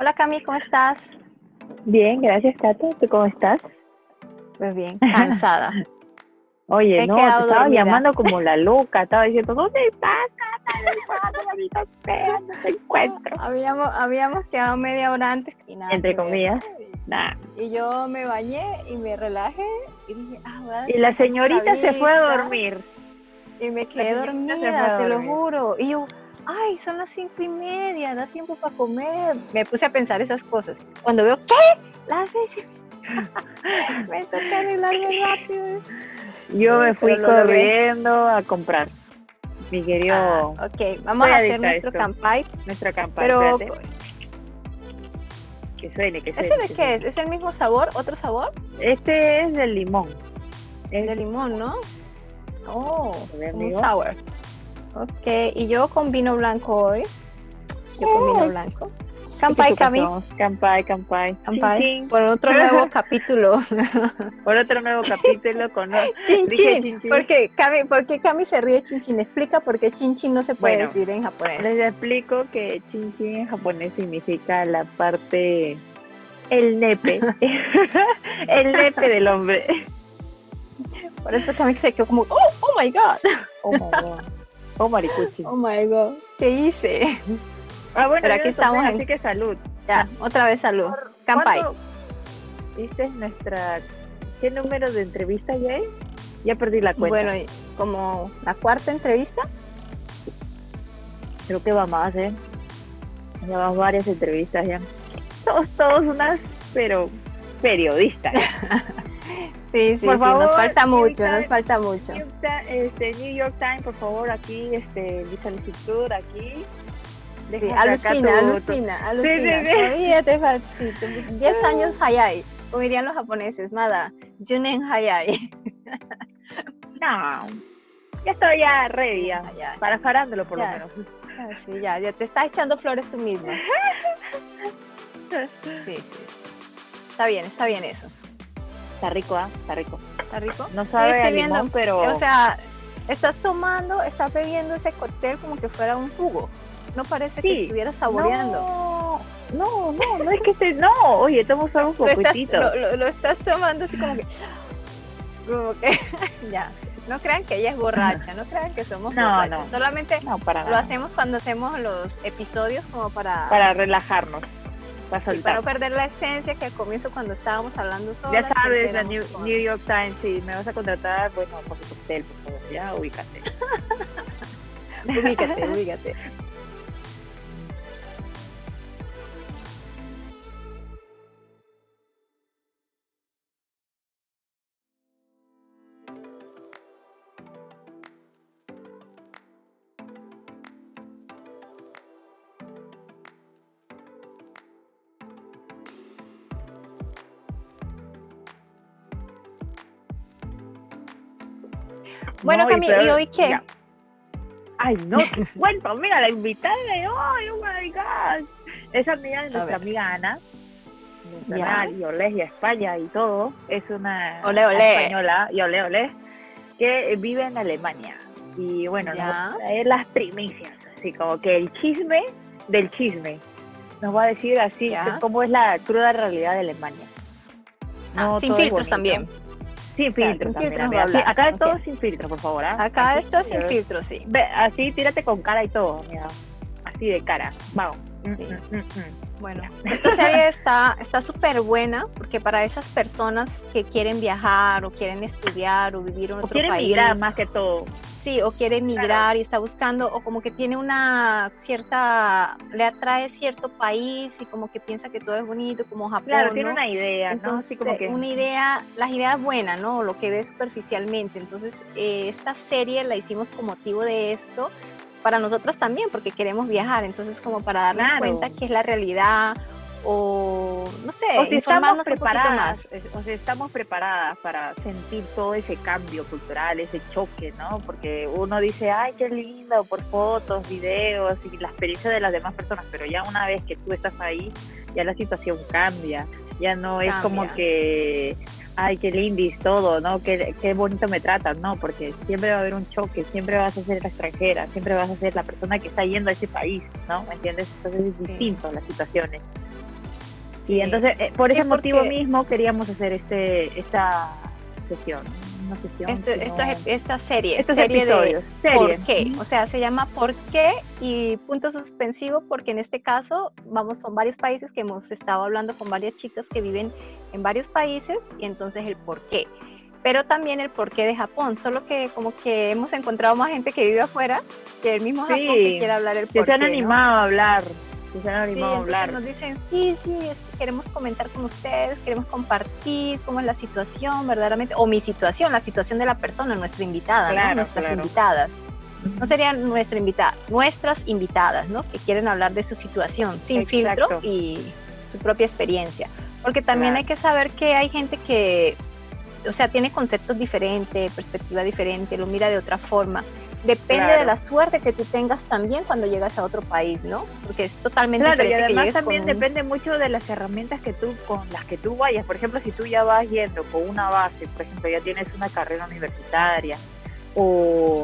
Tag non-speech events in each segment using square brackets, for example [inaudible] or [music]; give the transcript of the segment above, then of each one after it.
Hola Cami, ¿cómo estás? Bien, gracias Tato. ¿Tú cómo estás? Pues bien, cansada. [laughs] Oye, no, te estaba dormida. llamando como la [laughs] loca. Estaba diciendo, ¿dónde estás? Sea, No te encuentro. [laughs] Habíamos, habíamos quedado media hora antes y nada. Entre comillas. Nah. Y yo me bañé y me relajé y dije, ah, a Y la señorita se fue a dormir. Y me quedé dormida, te lo juro. Y yo, ay, son las cinco y media, da tiempo para comer. Me puse a pensar esas cosas. Cuando veo, ¿qué? Las seis. [laughs] me toca arreglarme rápido. Yo me fui logré. corriendo a comprar. Mi querido, Ah, ok, vamos a hacer nuestro campai. nuestra campaña. Pero, Espérate, que suene, que suene. ¿ese de qué es? suene. ¿Es el mismo sabor? ¿Otro sabor? Este es del limón. Es De limón, ¿no? Oh, un sour. Ok, y yo con vino blanco hoy. Yo con vino blanco. Campai, Cami. Campai, campai. Campai. Chin, chin. Por otro [laughs] nuevo capítulo. Por otro nuevo capítulo con... [laughs] Chin, Dije chin. chin, chin. ¿Por qué Cami, por qué Cami se ríe chin chin? Explica por qué chin chin no se puede Bueno. decir en japonés. Les explico que chin chin en japonés significa la parte... El nepe. [laughs] el nepe del hombre. Por eso Cami se quedó como, oh, oh my god. Oh, my God. Oh, maricuchi. Oh my god. ¿Qué hice? Ah, bueno, Pero aquí tomé, estamos en- así que salud. Ya, otra vez salud. Campai. ¿Cuánto- Esta es nuestra... ¿Qué número de entrevista ya es? Ya perdí la cuenta. Bueno, como la cuarta entrevista. Creo que va más, ¿eh? Llevamos varias entrevistas ya. Todos, todos unas, pero periodistas. [laughs] Sí, sí, Por sí, favor, nos falta mucho, nos falta mucho. New York Ti- este, New York Times, por favor, aquí, este, mi solicitud, aquí. Sí, alucina, alucina, alucina. sí. Todavía te falta 10 años hayai, como dirían los japoneses, nada, junen hayai. [laughs] No, ya estoy ya ready, ya. Ya, Para farándolo, por Ya. lo menos. sí, ya, ya te estás echando flores tú misma. [laughs] Sí, sí. Está bien, está bien eso. Está rico, ¿ah? Está rico. ¿Está rico? No sabe a limón, viendo. pero... O sea, estás tomando, estás bebiendo ese cóctel como que fuera un jugo. No parece que Sí. estuvieras saboreando. No, no, no, no es que esté... No, oye, tomo solo un poquitito. lo, lo- lo estás tomando así como que. Como que. [laughs] ya. No crean que ella es borracha, no crean que somos No, borrachas. no. Solamente No, para lo nada. hacemos cuando hacemos los episodios como para, Para relajarnos. Para y soltar. para no perder la esencia que al comienzo cuando estábamos hablando solas. Ya sabes, la New, York Times, si me vas a contratar, bueno, por tu cóctel, por favor, ya ubícate. [laughs] Ubícate, ubícate. Bueno, No, Cami, peor- ¿y hoy qué? ya. Ay, no, [laughs] qué cuento, mira, la invitada de hoy, oh my God. Es amiga de nuestra amiga Ana, nuestra y Olé y España y todo. Es una Olé, olé. española, y Olé, Olé, que vive en Alemania. Y bueno, nos va a las primicias, así como que el chisme del chisme. Nos va a decir así cómo es la cruda realidad de Alemania. Ah, sin filtros bonito. también. Sin Claro, sin también. Sí, acá es Ok. todo sin filtro, por favor. ¿ah? Acá esto es sin filtro, sí. Ve, así tírate con cara y todo, mira. Así de cara. Vamos. Mm, Sí. mm, mm, mm. Bueno, esta serie [laughs] está está súper buena porque para esas personas que quieren viajar o quieren estudiar o vivir en O otro quiere país, migrar más que todo. Sí, o quiere migrar y está buscando o como que tiene una cierta le atrae cierto país y como que piensa que todo es bonito como Japón, Claro, tiene ¿no? una idea, ¿no? Entonces, Así como que. una idea, las ideas buenas, ¿no? Lo que ve superficialmente. Entonces, eh, esta serie la hicimos con motivo de esto, para nosotras también, porque queremos viajar. Entonces, como para darnos Claro. cuenta qué es la realidad, o no sé, O si estamos preparadas, o si estamos preparadas para sentir todo ese cambio cultural, ese choque, ¿no? Porque uno dice, ay, qué lindo, por fotos, videos y la experiencia de las demás personas, pero ya una vez que tú estás ahí, ya la situación cambia, ya no es como que, ay, qué lindis todo, ¿no? Qué, qué bonito me tratan, ¿no? Porque siempre va a haber un choque, siempre vas a ser la extranjera, siempre vas a ser la persona que está yendo a ese país, ¿no? ¿Me entiendes? Entonces es Sí. distinto las situaciones. Y entonces, eh, por ese motivo mismo queríamos hacer este esta sesión. Una sesión esto, es, esta serie, estos serie episodios, de ¿Por qué? O sea, se llama ¿Por qué? y punto suspensivo porque en este caso vamos son varios países que hemos estado hablando con varias chicas que viven en varios países y entonces el por qué pero también el porqué de Japón, solo que como que hemos encontrado más gente que vive afuera que el mismo Japón que quiere hablar el porqué. se han animado a hablar, se han animado a hablar. Nos dicen, sí, sí, queremos comentar con ustedes, queremos compartir cómo es la situación verdaderamente, o mi situación, la situación de la persona, nuestra invitada, ¿no? nuestras invitadas. No serían nuestra invitada, nuestras invitadas, ¿no? Que quieren hablar de su situación sin filtro y su propia experiencia. Porque también hay que saber que hay gente que o sea, tiene conceptos diferentes, perspectiva diferente, lo mira de otra forma. Depende de la suerte que tú tengas también cuando llegas a otro país, ¿no? Porque es totalmente claro, Y además también depende mucho de las herramientas que tú, con las que tú vayas. Por ejemplo, si tú ya vas yendo con una base, por ejemplo, ya tienes una carrera universitaria o,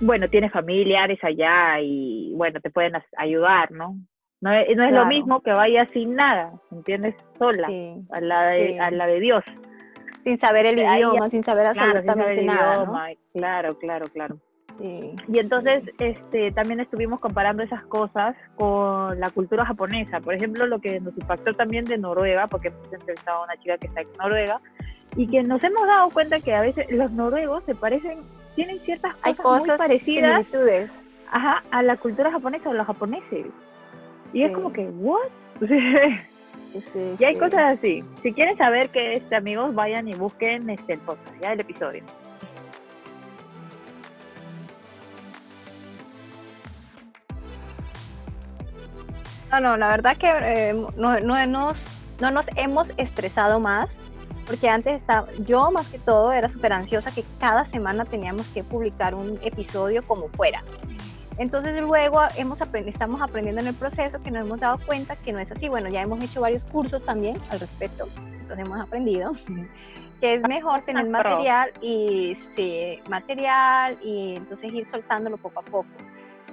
bueno, tienes familiares allá y, bueno, te pueden ayudar, ¿no? No es, no es lo mismo que vayas sin nada, ¿entiendes? Sola, a, la de, a la de Dios sin saber el idioma, sin saber absolutamente nada. Claro, claro, claro. Y entonces este, también estuvimos comparando esas cosas con la cultura japonesa. Por ejemplo, lo que nos impactó también de Noruega, porque hemos entrevistado a una chica que está en Noruega, y que nos hemos dado cuenta que a veces los noruegos se parecen, tienen ciertas cosas, muy parecidas ajá, a la cultura japonesa o los japoneses. Y es como que, ¿what? [laughs] y hay cosas así. Si quieren saber qué es, amigos, vayan y busquen este, el podcast, ya el episodio. No, no, la verdad que eh, no, no, nos, no nos hemos estresado más, porque antes estaba, yo más que todo era súper ansiosa que cada semana teníamos que publicar un episodio como fuera. Entonces luego hemos estamos aprendiendo en el proceso que nos hemos dado cuenta que no es así. Bueno, ya hemos hecho varios cursos también al respecto, entonces hemos aprendido [laughs] que es mejor tener material y sí, material y entonces ir soltándolo poco a poco.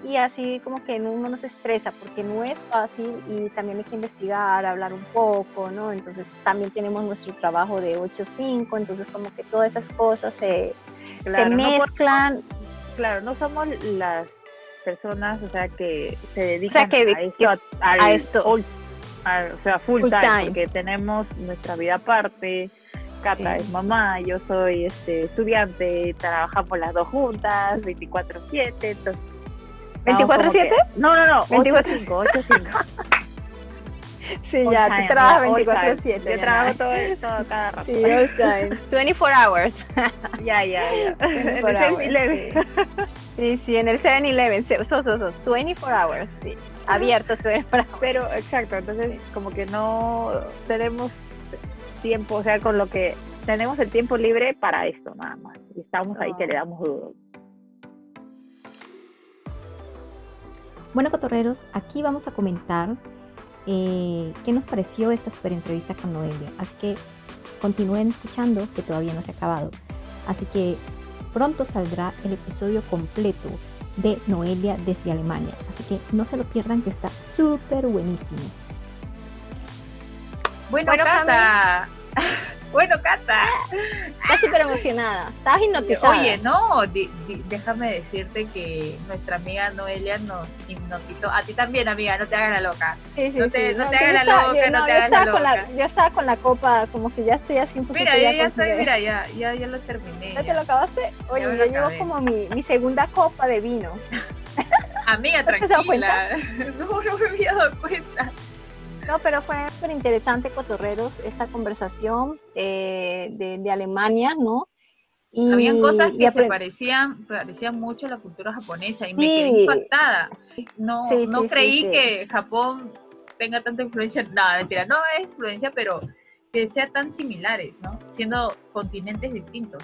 Y así como que uno no se estresa porque no es fácil y también hay que investigar, hablar un poco, ¿no? Entonces también tenemos nuestro trabajo de 8-5, entonces como que todas esas cosas se, mezclan. claro, no somos las personas, o sea, que se dedican a, esto, o sea, full, time, porque tenemos nuestra vida aparte. Cata es mamá, yo soy este estudiante, trabajamos las dos juntas, 24/7, entonces ¿24/7? No, no, no, 8/5, 8/5. [laughs] Sí, ya, tú trabajas 24/7. Yo trabajo todo, todo cada rato. Sí, all time. [laughs] 24 hours. [laughs] Ya, ya, ya. 24 hours. Sí, sí, en el 7-Eleven, so, so, so, 24 hours, sí, abierto 24 hours. Pero, exacto, entonces como que no tenemos tiempo, o sea, con lo que tenemos el tiempo libre para esto nada más. Y estamos ahí que le damos duro. Bueno, cotorreros, aquí vamos a comentar eh, qué nos pareció esta super entrevista con Noelia. Así que continúen escuchando, que todavía no se ha acabado. Así que pronto saldrá el episodio completo de Noelia desde Alemania. Así que no se lo pierdan que está súper buenísimo. Bueno, bueno Cata. [laughs] Bueno, Cata. Estás súper emocionada. Estás hipnotizada. Oye, no, déjame decirte que nuestra amiga Noelia nos hipnotizó. A ti también, amiga, no te hagas la loca. Sí, sí, no te, no, te hagas la loca, no te hagas la loca. yo estaba con la copa, como que ya estoy así un. Mira, ya, ya estoy, mira, ya, ya, ya lo terminé. ¿Ya, te lo acabaste? Oye, yo llevo como mi, mi segunda copa de vino. [laughs] Amiga, tranquila. [laughs] No, no me había dado cuenta. No, pero fue súper interesante, Cotorreros, esta conversación eh, de, Alemania, ¿no? Y, Habían cosas que se parecían, parecían mucho a la cultura japonesa y me quedé impactada. No, no creí que Japón tenga tanta influencia, nada, mentira, no es influencia, pero que sea tan similares, ¿no? Siendo continentes distintos.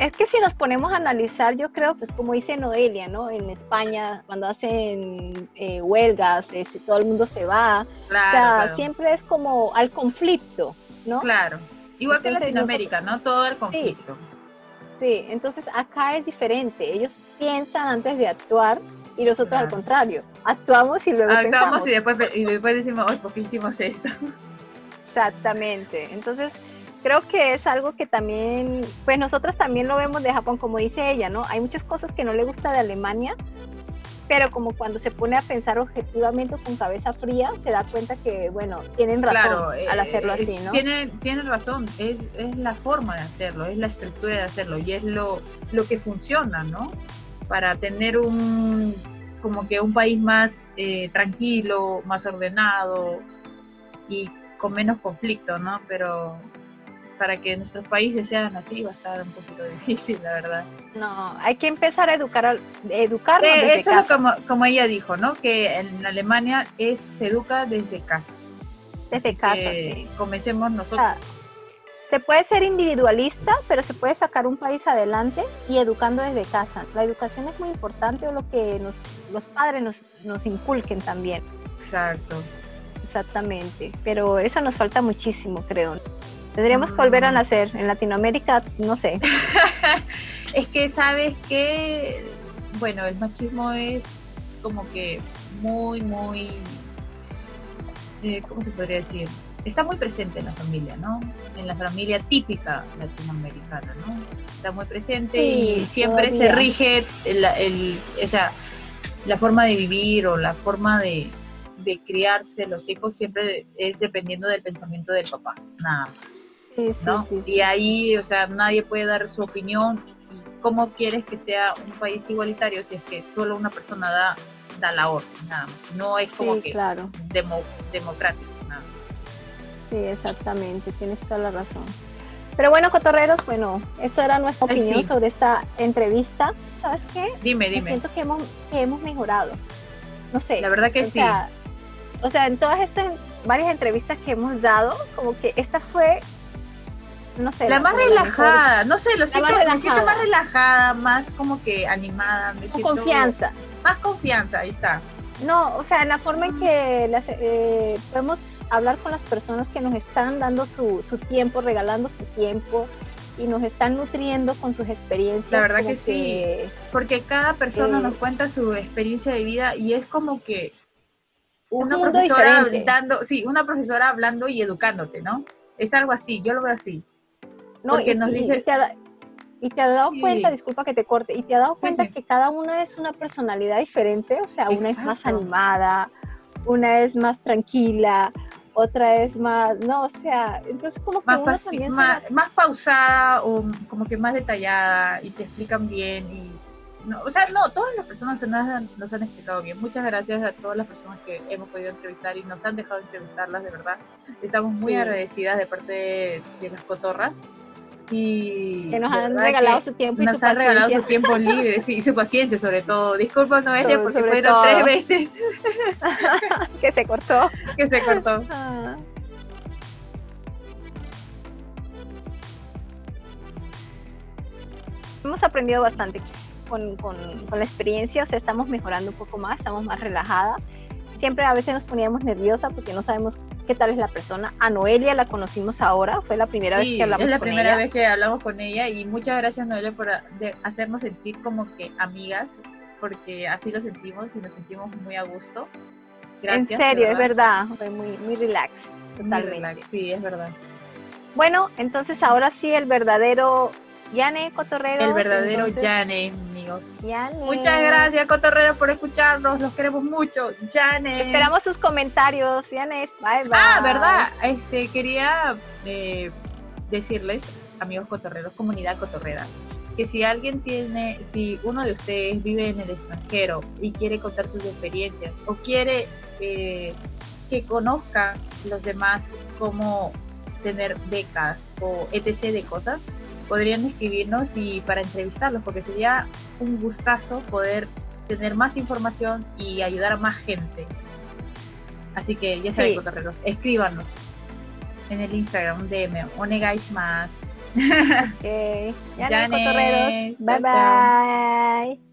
Es que si nos ponemos a analizar, yo creo que es como dice Noelia, ¿no? En España, cuando hacen eh, huelgas, este, todo el mundo se va. Claro, o sea, siempre es como al conflicto, ¿no? Claro. Igual que en Latinoamérica, ¿no? Todo el conflicto. Sí. sí, entonces acá es diferente. Ellos piensan antes de actuar Y nosotros al contrario, actuamos y luego Actuamos y después, y después decimos, hoy ¿por qué hicimos esto? Exactamente. Entonces, creo que es algo que también, pues nosotras también lo vemos de Japón, como dice ella, ¿no? Hay muchas cosas que no le gusta de Alemania, pero como cuando se pone a pensar objetivamente con cabeza fría, se da cuenta que, bueno, tienen razón al eh, hacerlo así, ¿no? Tienen, tienen razón, es, es la forma de hacerlo, es la estructura de hacerlo y es lo, lo que funciona, ¿no? Para tener un, como que un país más eh, tranquilo, más ordenado y con menos conflicto, ¿no? Pero para que nuestros países sean así va a estar un poquito [laughs] difícil, la verdad. No, hay que empezar a educar, a, educarnos eh, Eso es como, como ella dijo, ¿no? Que en Alemania es se educa desde casa. Desde casa. Sí. Comencemos nosotros. se puede ser individualista, pero se puede sacar un país adelante y educando desde casa. La educación es muy importante o lo que los padres nos, nos inculquen también. Exacto. Exactamente, pero eso nos falta muchísimo, creo. Tendríamos que volver a nacer. En Latinoamérica, no sé. [laughs] es que sabes que, bueno, el machismo es como que muy, muy, eh, ¿cómo se podría decir? Está muy presente en la familia, ¿no? En la familia típica latinoamericana, ¿no? Está muy presente y siempre se rige el, el, la forma de vivir o la forma de, de criarse los hijos siempre es dependiendo del pensamiento del papá, nada más. ¿No? y ahí, o sea, nadie puede dar su opinión. ¿Y cómo quieres que sea un país igualitario si es que solo una persona da, da la orden, nada más? No es como que claro. democrático, nada Sí, exactamente, tienes toda la razón. Pero bueno, cotorreros, bueno, eso era nuestra opinión sobre esta entrevista. ¿Sabes qué? Dime, dime. siento que hemos, que hemos mejorado. No sé. La verdad que sí. o sea, en todas estas varias entrevistas que hemos dado, como que esta fue no sé. La, más relajada, no sé, lo siento, me siento más relajada, más como que animada, me siento confianza. Más confianza, ahí está. No, o sea, la forma en que eh, podemos hablar con las personas que nos están dando su, su tiempo, regalando su tiempo y nos están nutriendo con sus experiencias. La verdad que, sí, porque cada persona eh, nos cuenta su experiencia de vida y es como que una profesora hablando, sí, una profesora hablando y educándote, ¿no? Es algo así, yo lo veo así. No, y, nos dice... Y te, ha, y te has dado cuenta, disculpa que te corte, y te has dado cuenta que cada una es una personalidad diferente, o sea, una es más animada, una es más tranquila, otra es más, no, o sea, entonces como que más, más, más, pausada o como que más detallada y te explican bien y no, o sea, no, todas las personas nos han, nos han explicado bien. Muchas gracias a todas las personas que hemos podido entrevistar y nos han dejado entrevistarlas, de verdad. Estamos muy agradecidas de parte de, de las cotorras y que nos han regalado su tiempo y nos han regalado su tiempo libre y su paciencia sobre todo. Disculpa Noelia porque fueron tres veces. [laughs] Que se cortó. Que se cortó. [laughs] Ah. hemos aprendido bastante con, con, con, la experiencia, o sea, estamos mejorando un poco más, estamos más relajadas. Siempre a veces nos poníamos nerviosa porque no sabemos qué tal es la persona. A Noelia la conocimos ahora, fue la primera vez que hablamos con ella. Es la primera vez que hablamos con ella y muchas gracias Noelia por hacernos sentir como que amigas, porque así lo sentimos y nos sentimos muy a gusto. Gracias. En serio, es verdad, fue muy, muy relax, totalmente. sí, es verdad. Bueno, entonces ahora sí el verdadero Yane Cotorrero. El verdadero Yane, amigos. Muchas gracias, Cotorrero, por escucharnos. Los queremos mucho. Yane. Esperamos sus comentarios. Yane, bye bye. Ah, verdad. Este, quería eh, decirles, amigos cotorreros, comunidad cotorrera, que si alguien tiene, si uno de ustedes vive en el extranjero y quiere contar sus experiencias o quiere eh, que conozca los demás cómo tener becas o etc. de cosas, podrían escribirnos y para entrevistarlos, porque sería un gustazo poder tener más información y ayudar a más gente. Así que ya saben, sí. escríbanos en el Instagram, DM, onegaishimasu. [laughs] Ok, ya Bye bye.